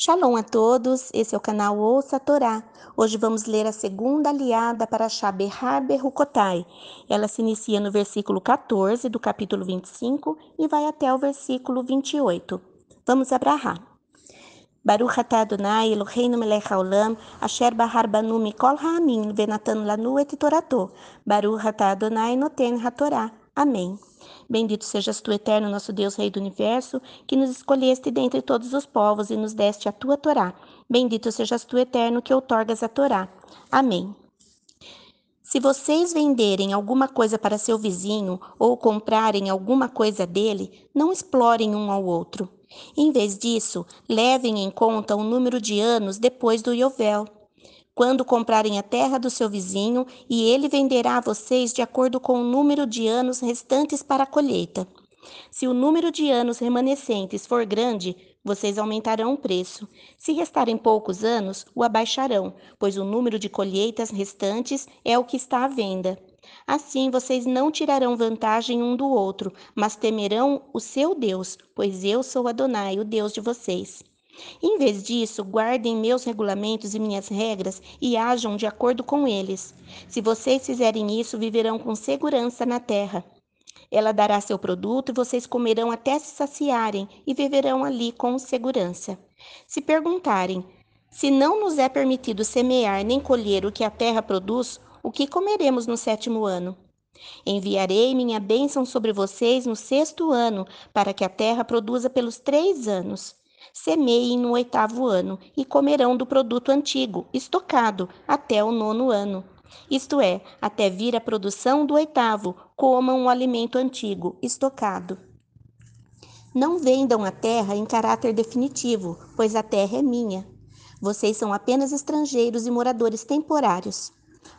Shalom a todos, esse é o canal Ouça a Torá. Hoje vamos ler a segunda aliada para Shabehar Berukotai. Ela se inicia no versículo 14 do capítulo 25 e vai até o versículo 28. Vamos abrahar. Baruch atah Adonai Eloheinu melech haolam asher bahar banu mikol ha'amin venatan lanu et torato. Baruch atah Adonai noten hatorá. Amém. Bendito sejas tu, eterno nosso Deus, Rei do universo, que nos escolheste dentre todos os povos e nos deste a tua Torá. Bendito sejas tu, eterno, que outorgas a Torá. Amém. Se vocês venderem alguma coisa para seu vizinho ou comprarem alguma coisa dele, não explorem um ao outro. Em vez disso, levem em conta o número de anos depois do Yovel quando comprarem a terra do seu vizinho, e ele venderá a vocês de acordo com o número de anos restantes para a colheita. Se o número de anos remanescentes for grande, vocês aumentarão o preço. Se restarem poucos anos, o abaixarão, pois o número de colheitas restantes é o que está à venda. Assim vocês não tirarão vantagem um do outro, mas temerão o seu Deus, pois eu sou Adonai, o Deus de vocês. Em vez disso, guardem meus regulamentos e minhas regras e ajam de acordo com eles. Se vocês fizerem isso, viverão com segurança na terra. Ela dará seu produto e vocês comerão até se saciarem e viverão ali com segurança. Se perguntarem: se não nos é permitido semear nem colher o que a terra produz, o que comeremos no sétimo ano? Enviarei minha bênção sobre vocês no sexto ano, para que a terra produza pelos três anos semeiem no oitavo ano e comerão do produto antigo, estocado, até o nono ano. Isto é, até vir a produção do oitavo, comam o alimento antigo, estocado. Não vendam a terra em caráter definitivo, pois a terra é minha. Vocês são apenas estrangeiros e moradores temporários.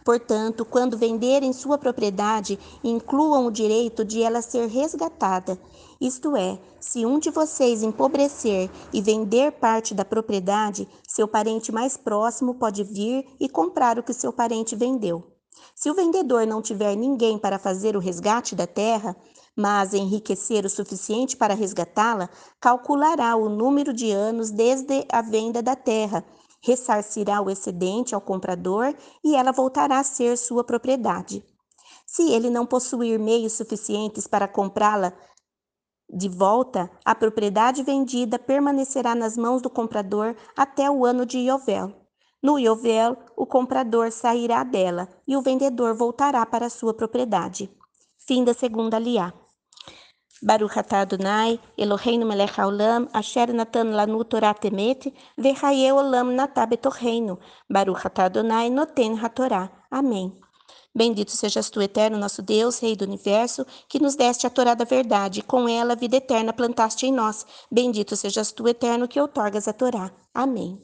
Portanto, quando venderem sua propriedade, incluam o direito de ela ser resgatada. Isto é, se um de vocês empobrecer e vender parte da propriedade, seu parente mais próximo pode vir e comprar o que seu parente vendeu. Se o vendedor não tiver ninguém para fazer o resgate da terra, mas enriquecer o suficiente para resgatá-la, calculará o número de anos desde a venda da terra ressarcirá o excedente ao comprador e ela voltará a ser sua propriedade. Se ele não possuir meios suficientes para comprá-la de volta, a propriedade vendida permanecerá nas mãos do comprador até o ano de Iovel. No Iovel, o comprador sairá dela e o vendedor voltará para sua propriedade. Fim da segunda liá. Baruch atah Adonai, Eloheinu melech haolam, asher natan lanu Torah temet, vechaye olam natah betorreino. Baruch atah Adonai, noten hatorá. Amém. Bendito sejas tu, eterno nosso Deus, Rei do universo, que nos deste a Torá da verdade, com ela a vida eterna plantaste em nós. Bendito sejas tu, eterno, que outorgas a Torá. Amém.